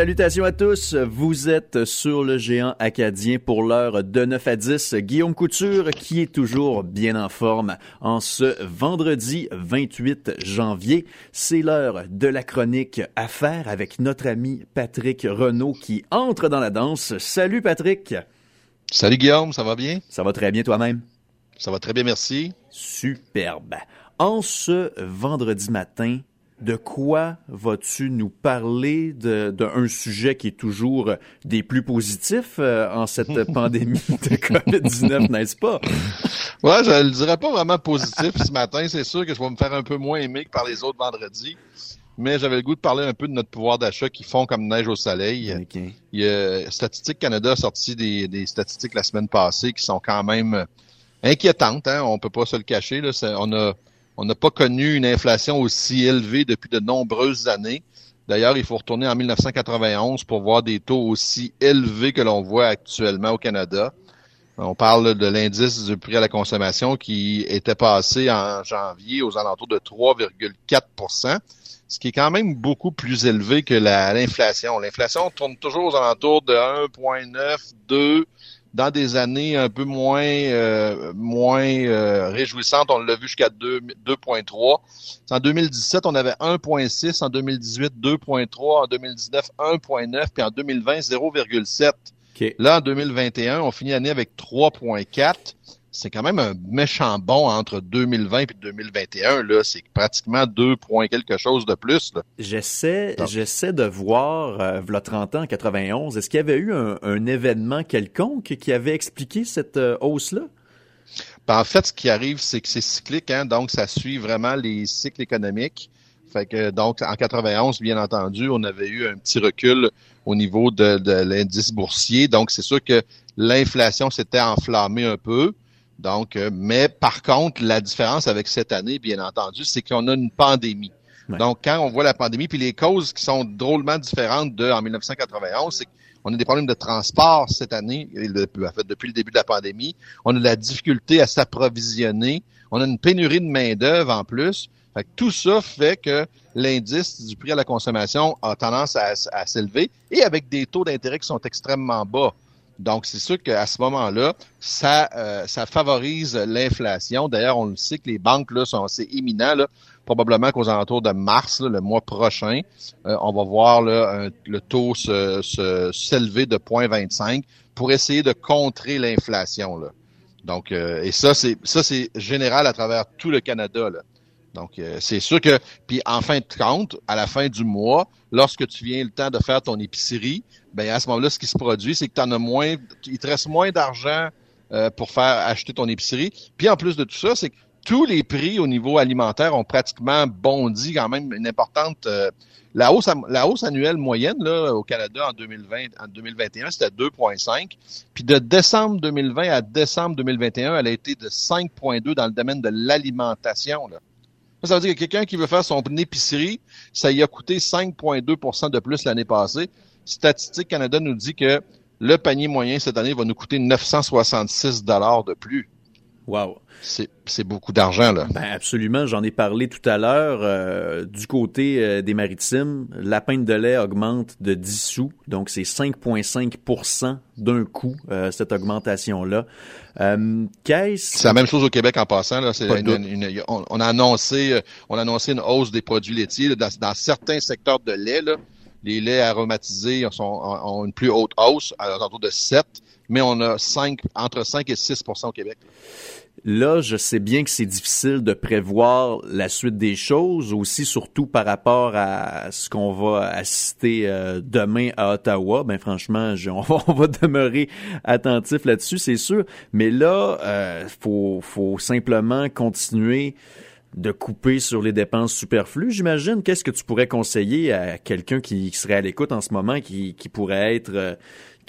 Salutations à tous, vous êtes sur le géant acadien pour l'heure de 9 à 10. Guillaume Couture qui est toujours bien en forme en ce vendredi 28 janvier. C'est l'heure de la chronique Affaires avec notre ami Patrick Renault qui entre dans la danse. Salut Patrick. Salut Guillaume, ça va bien? Ça va très bien toi-même? Ça va très bien, merci. Superbe. En ce vendredi matin, de quoi vas-tu nous parler d'un sujet qui est toujours des plus positifs euh, en cette pandémie de COVID-19, n'est-ce pas? Ouais, je le dirais pas vraiment positif ce matin. C'est sûr que je vais me faire un peu moins aimer que par les autres vendredis. Mais j'avais le goût de parler un peu de notre pouvoir d'achat qui fond comme neige au soleil. Il y a Statistique Canada a sorti des, des, statistiques la semaine passée qui sont quand même inquiétantes. Hein? On peut pas se le cacher. Là. On a on n'a pas connu une inflation aussi élevée depuis de nombreuses années. D'ailleurs, il faut retourner en 1991 pour voir des taux aussi élevés que l'on voit actuellement au Canada. On parle de l'indice du prix à la consommation qui était passé en janvier aux alentours de 3,4% ce qui est quand même beaucoup plus élevé que l'inflation. L'inflation tourne toujours aux alentours de 1,9, 2, dans des années un peu moins euh, moins euh, réjouissantes, on l'a vu jusqu'à 2.3. En 2017, on avait 1.6, en 2018 2.3, en 2019 1.9, puis en 2020 0.7. Là, en 2021, on finit l'année avec 3.4 c'est quand même un méchant bon entre 2020 et 2021. Là, c'est pratiquement deux points quelque chose de plus. J'essaie, j'essaie de voir, euh, 30 ans, en 91, est-ce qu'il y avait eu un, événement quelconque qui avait expliqué cette euh, hausse-là? Ben, en fait, ce qui arrive, c'est que c'est cyclique, hein, donc ça suit vraiment les cycles économiques. Fait que donc en 91, bien entendu, on avait eu un petit recul au niveau de, de l'indice boursier. Donc c'est sûr que l'inflation s'était enflammée un peu. Donc, euh, mais par contre, la différence avec cette année, bien entendu, c'est qu'on a une pandémie. Donc, quand on voit la pandémie, puis les causes qui sont drôlement différentes de en 1991, c'est qu'on a des problèmes de transport cette année, en fait, depuis le début de la pandémie. On a de la difficulté à s'approvisionner. On a une pénurie de main-d'œuvre en plus. Fait tout ça fait que l'indice du prix à la consommation a tendance à, à s'élever et avec des taux d'intérêt qui sont extrêmement bas. Donc, c'est sûr qu'à ce moment-là, ça, euh, ça favorise l'inflation. D'ailleurs, on le sait que les banques là, sont assez imminents. Là. Probablement qu'aux alentours de mars, le mois prochain, euh, on va voir là, le taux s'élever se, s'élever de 0,25 pour essayer de contrer l'inflation. Là. Donc, euh, et ça, c'est ça, c'est général à travers tout le Canada. Là. Donc, euh, c'est sûr que, puis en fin de compte, à la fin du mois, lorsque tu viens le temps de faire ton épicerie, ben à ce moment-là, ce qui se produit, c'est que tu as moins, il te reste moins d'argent euh, pour faire acheter ton épicerie. Puis en plus de tout ça, c'est que tous les prix au niveau alimentaire ont pratiquement bondi quand même une importante. Euh, la hausse, la hausse annuelle moyenne là, au Canada en 2020, en 2021, c'était 2,5. Puis de décembre 2020 à décembre 2021, elle a été de 5,2 dans le domaine de l'alimentation. Là. Ça veut dire que quelqu'un qui veut faire son épicerie, ça y a coûté 5,2% de plus l'année passée. Statistique Canada nous dit que le panier moyen cette année va nous coûter 966 dollars de plus. Wow. C'est beaucoup d'argent, là. Ben absolument. J'en ai parlé tout à l'heure. Euh, du côté euh, des maritimes, la pinte de lait augmente de 10 sous. Donc, c'est 5,5% d'un coup, euh, cette augmentation-là. C'est la même chose au Québec en passant. Là. on, a annoncé, on a annoncé une hausse des produits laitiers dans, certains secteurs de lait. Là, les laits aromatisés ont une plus haute hausse, à l'entour de 7 mais on a 5, entre 5 et 6% au Québec. Là, je sais bien que c'est difficile de prévoir la suite des choses, aussi surtout par rapport à ce qu'on va assister euh, demain à Ottawa. Ben franchement, on, va, demeurer attentif là-dessus, c'est sûr. Mais là, euh, faut, faut simplement continuer de couper sur les dépenses superflues, j'imagine. Qu'est-ce que tu pourrais conseiller à quelqu'un qui, serait à l'écoute en ce moment, qui, qui pourrait être euh,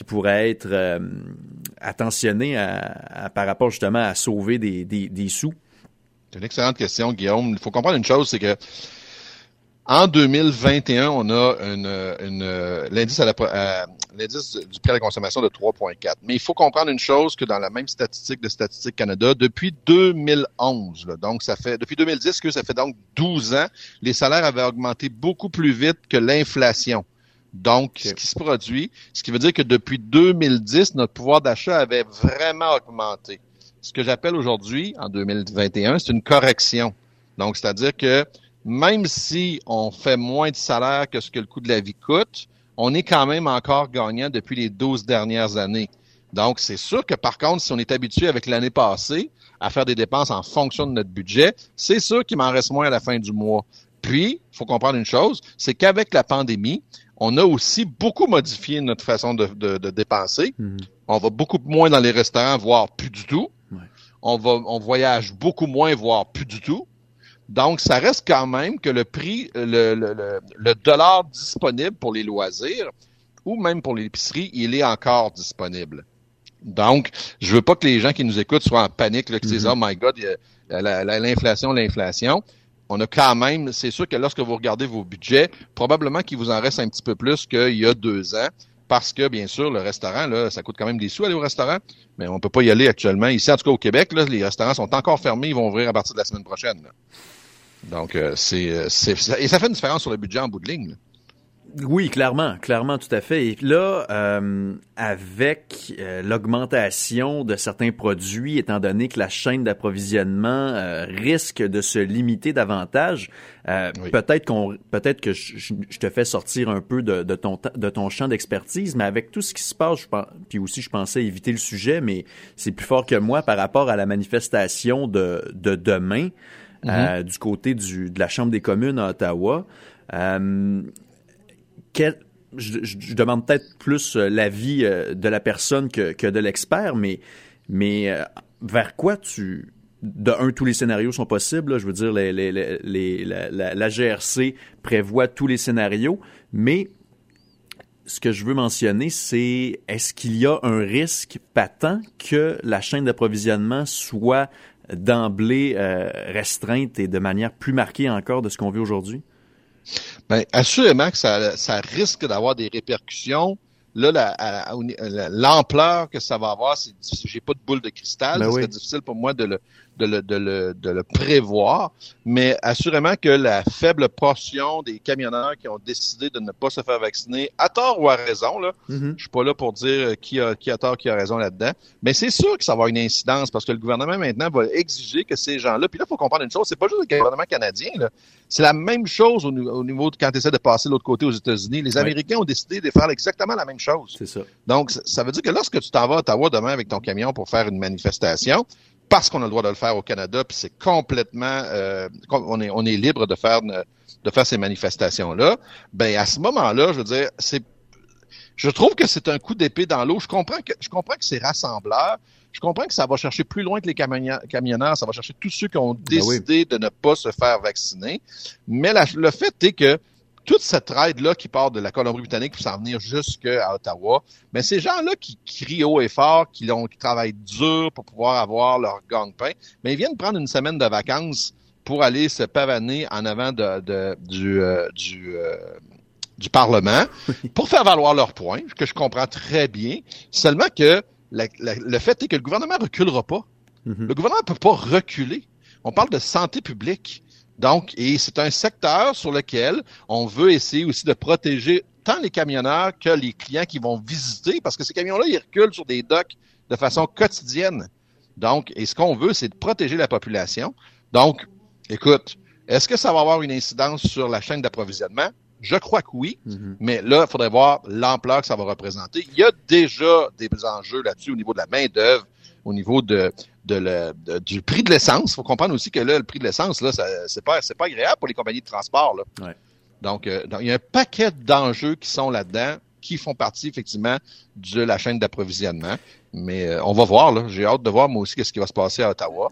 qui pourrait être euh, par rapport justement à sauver des, sous? C'est une excellente question, Guillaume. Il faut comprendre une chose, c'est que en 2021, on a l'indice du prix à la consommation de 3,4. Mais il faut comprendre une chose que dans la même statistique de Statistique Canada, depuis 2011, donc ça fait depuis 2010 que ça fait donc 12 ans, les salaires avaient augmenté beaucoup plus vite que l'inflation. Donc, ce qui se produit, ce qui veut dire que depuis 2010, notre pouvoir d'achat avait vraiment augmenté. Ce que j'appelle aujourd'hui, en 2021, c'est une correction. Donc, c'est-à-dire que même si on fait moins de salaire que ce que le coût de la vie coûte, on est quand même encore gagnant depuis les 12 dernières années. Donc, c'est sûr que par contre, si on est habitué avec l'année passée à faire des dépenses en fonction de notre budget, c'est sûr qu'il m'en reste moins à la fin du mois. Puis, il faut comprendre une chose, c'est qu'avec la pandémie, on a aussi beaucoup modifié notre façon de, dépenser. Mhm. On va beaucoup moins dans les restaurants, voire plus du tout. On va, on voyage beaucoup moins, voire plus du tout. Donc, ça reste quand même que le prix, le, le, le, dollar disponible pour les loisirs ou même pour l'épicerie, il est encore disponible. Donc, je veux pas que les gens qui nous écoutent soient en panique, là, qui disent, mm-hmm. oh my God, l'inflation, l'inflation. On a quand même, c'est sûr que lorsque vous regardez vos budgets, probablement qu'il vous en reste un petit peu plus qu'il y a deux ans parce que, bien sûr, le restaurant, ça coûte quand même des sous aller au restaurant, mais on peut pas y aller actuellement. Ici, en tout cas au Québec, les restaurants sont encore fermés, ils vont ouvrir à partir de la semaine prochaine. Donc, euh, euh, c'est, et ça fait une différence sur le budget en bout de ligne. Oui, clairement, clairement, tout à fait. Et là, euh, avec l'augmentation de certains produits, étant donné que la chaîne d'approvisionnement risque de se limiter davantage, peut-être qu'on, peut-être que je, te fais sortir un peu de, de ton de ton champ d'expertise, mais avec tout ce qui se passe, je puis aussi je pensais éviter le sujet, mais c'est plus fort que moi par rapport à la manifestation de de demain. Euh, mhm. du côté du, de la Chambre des communes à Ottawa. Euh, quel, je, je, demande peut-être plus euh, l'avis euh, de la personne que, que de l'expert, mais, mais vers quoi tu... De un, tous les scénarios sont possibles. je veux dire, les, les, les, la, la, la, GRC prévoit tous les scénarios, mais ce que je veux mentionner, c'est est-ce qu'il y a un risque patent que la chaîne d'approvisionnement soit d'emblée euh, restreinte et de manière plus marquée encore de ce qu'on vit aujourd'hui? Bien, assurément que ça, ça risque d'avoir des répercussions. Là, l'ampleur que ça va avoir, c'est j'ai pas de boule de cristal, ben c'est difficile pour moi de le, de le, de le, de le prévoir, mais assurément que la faible portion des camionneurs qui ont décidé de ne pas se faire vacciner, à tort ou à raison, là, mm-hmm. je suis pas là pour dire qui a, qui a tort, qui a raison là-dedans, mais c'est sûr que ça va avoir une incidence parce que le gouvernement maintenant va exiger que ces gens-là, puis là, il faut comprendre une chose, c'est pas juste le gouvernement canadien, là, c'est la même chose au, niveau de quand tu essaies de passer de l'autre côté aux États-Unis. Les Américains ont décidé de faire exactement la même chose. C'est ça. Donc, ça veut dire que lorsque tu t'en vas à Ottawa demain avec ton camion pour faire une manifestation, parce qu'on a le droit de le faire au Canada, puis c'est complètement, euh, on est on est libre de faire de faire ces manifestations là. Ben à ce moment-là, je veux dire, c'est, je trouve que c'est un coup d'épée dans l'eau. Je comprends que je comprends que c'est rassembleur. Je comprends que ça va chercher plus loin que les camionneurs, ça va chercher tous ceux qui ont ben décidé de ne pas se faire vacciner. Mais le fait est que toute cette aide-là qui part de la Colombie-Britannique pour s'en venir jusqu'à Ottawa, mais ces gens-là qui crient haut et fort, qui, ont, qui travaillent dur pour pouvoir avoir leur gang-pain, mais ils viennent prendre une semaine de vacances pour aller se pavaner en avant de, du, euh, du, euh, du Parlement pour faire valoir leurs points, que je comprends très bien. Seulement que le fait est que le gouvernement reculera pas. Mm-hmm. Le gouvernement ne peut pas reculer. On parle de santé publique. Donc, et c'est un secteur sur lequel on veut essayer aussi de protéger tant les camionneurs que les clients qui vont visiter, parce que ces camions-là, ils reculent sur des docks de façon quotidienne. Donc, et ce qu'on veut, c'est de protéger la population. Donc, écoute, est-ce que ça va avoir une incidence sur la chaîne d'approvisionnement? Je crois que oui, mm-hmm. mais là, il faudrait voir l'ampleur que ça va représenter. Il y a déjà des enjeux là-dessus au niveau de la main-d'œuvre, au niveau de, de, du prix de l'essence. Il faut comprendre aussi que là, le prix de l'essence, là, c'est pas, c'est pas agréable pour les compagnies de transport. Là. Donc, euh, donc, il y a un paquet d'enjeux qui sont là-dedans, qui font partie effectivement de la chaîne d'approvisionnement. Mais euh, on va voir. Là. J'ai hâte de voir moi aussi qu'est-ce qui va se passer à Ottawa.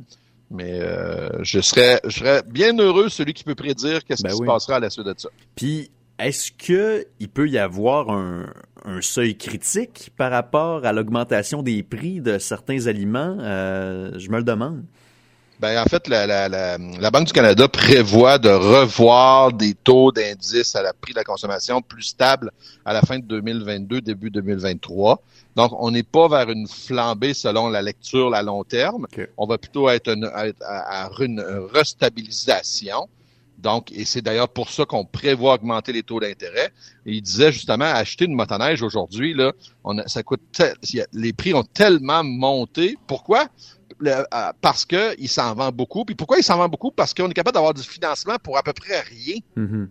Mais euh, je serais je serais bien heureux celui qui peut prédire qu'est-ce ben qui se passera à la suite de ça. Puis est-ce que il peut y avoir un, un, seuil critique par rapport à l'augmentation des prix de certains aliments euh, Je me le demande. Ben en fait, la, la, la, la, Banque du Canada prévoit de revoir des taux d'indice à la prix de la consommation plus stables à la fin de 2022, début 2023. Donc, on n'est pas vers une flambée selon la lecture à long terme. On va plutôt être, à, une restabilisation Donc, et c'est d'ailleurs pour ça qu'on prévoit augmenter les taux d'intérêt. il disait justement, acheter une motoneige aujourd'hui, là, on a, ça coûte, les prix ont tellement monté. Pourquoi? Euh, parce que il s'en vend beaucoup. Puis pourquoi il s'en vend beaucoup? Parce qu'on est capable d'avoir du financement pour à peu près rien. Mm-hmm.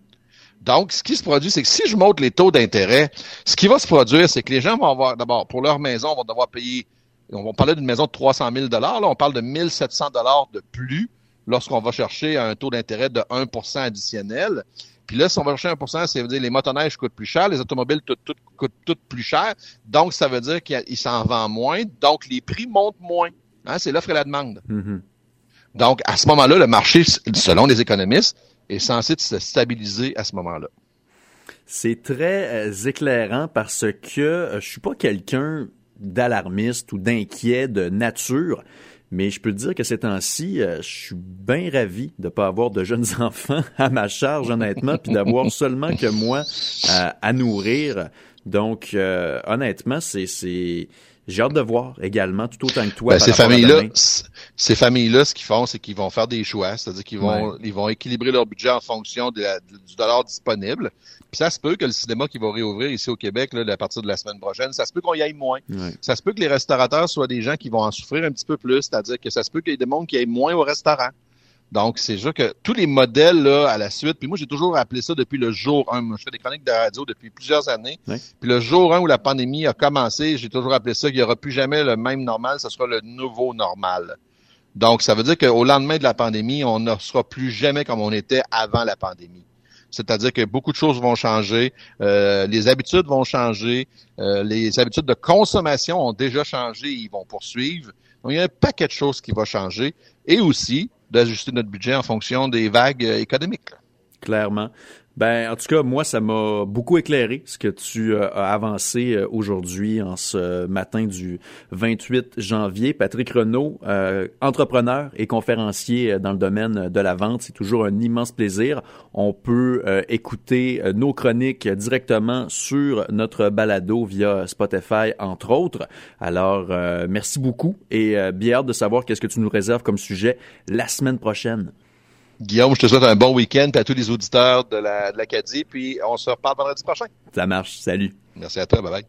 Donc, ce qui se produit, c'est que si je monte les taux d'intérêt, ce qui va se produire, c'est que les gens vont avoir, d'abord, pour leur maison, vont devoir payer, on va parler d'une maison de 300 000 là, on parle de 1700 de plus lorsqu'on va chercher un taux d'intérêt de 1% additionnel. Puis là, si on va chercher 1% ça veut dire les motoneiges coûtent plus cher, les automobiles tout, coûtent toutes plus cher. Donc, ça veut dire qu'il s'en vend moins. Donc, les prix montent moins. Hein, c'est l'offre et la demande. Mm-hmm. Donc, à ce moment-là, le marché, selon les économistes, est censé se stabiliser à ce moment-là. C'est très euh, éclairant parce que euh, je suis pas quelqu'un d'alarmiste ou d'inquiet de nature. Mais je peux te dire que ces temps-ci, euh, je suis bien ravi de pas avoir de jeunes enfants à ma charge, honnêtement, puis d'avoir seulement que moi à nourrir. Donc, honnêtement, c'est j'ai hâte de voir également, tout autant que toi. Ben, ces familles-là, ces familles-là, ce qu'ils font, c'est qu'ils vont faire des choix, c'est-à-dire qu'ils vont, ils vont équilibrer leur budget en fonction du dollar disponible. Puis ça se peut que le cinéma qui va réouvrir ici au Québec là, à partir de la semaine prochaine, ça se peut qu'on y aille moins. Ça se peut que les restaurateurs soient des gens qui vont en souffrir un petit peu plus, c'est-à-dire que ça se peut qu'il y ait des mondes qui aillent moins au restaurant. Donc, c'est sûr que tous les modèles là, à la suite, puis moi j'ai toujours appelé ça depuis le jour 1. je fais des chroniques de radio depuis plusieurs années. Puis le jour 1 où la pandémie a commencé, j'ai toujours appelé ça qu'il n'y aura plus jamais le même normal, ce sera le nouveau normal. Donc, ça veut dire qu'au lendemain de la pandémie, on ne sera plus jamais comme on était avant la pandémie. C'est-à-dire que beaucoup de choses vont changer, euh, les habitudes vont changer, euh, les habitudes de consommation ont déjà changé, ils vont poursuivre. Donc, il y a un paquet de choses qui va changer. Et aussi, d'ajuster notre budget en fonction des vagues euh, économiques. Clairement. Ben, en tout cas, moi, ça m'a beaucoup éclairé ce que tu euh, as avancé euh, aujourd'hui en ce matin du 28 janvier. Patrick Renault, entrepreneur et conférencier dans le domaine de la vente, c'est toujours un immense plaisir. On peut écouter nos chroniques directement sur notre balado via Spotify, entre autres. Alors, merci beaucoup et bien hâte de savoir qu'est-ce que tu nous réserves comme sujet la semaine prochaine. Guillaume, je te souhaite un bon week-end à tous les auditeurs de l'Acadie, puis on se reparle vendredi prochain. Ça marche. Salut. Merci à toi. Bye bye.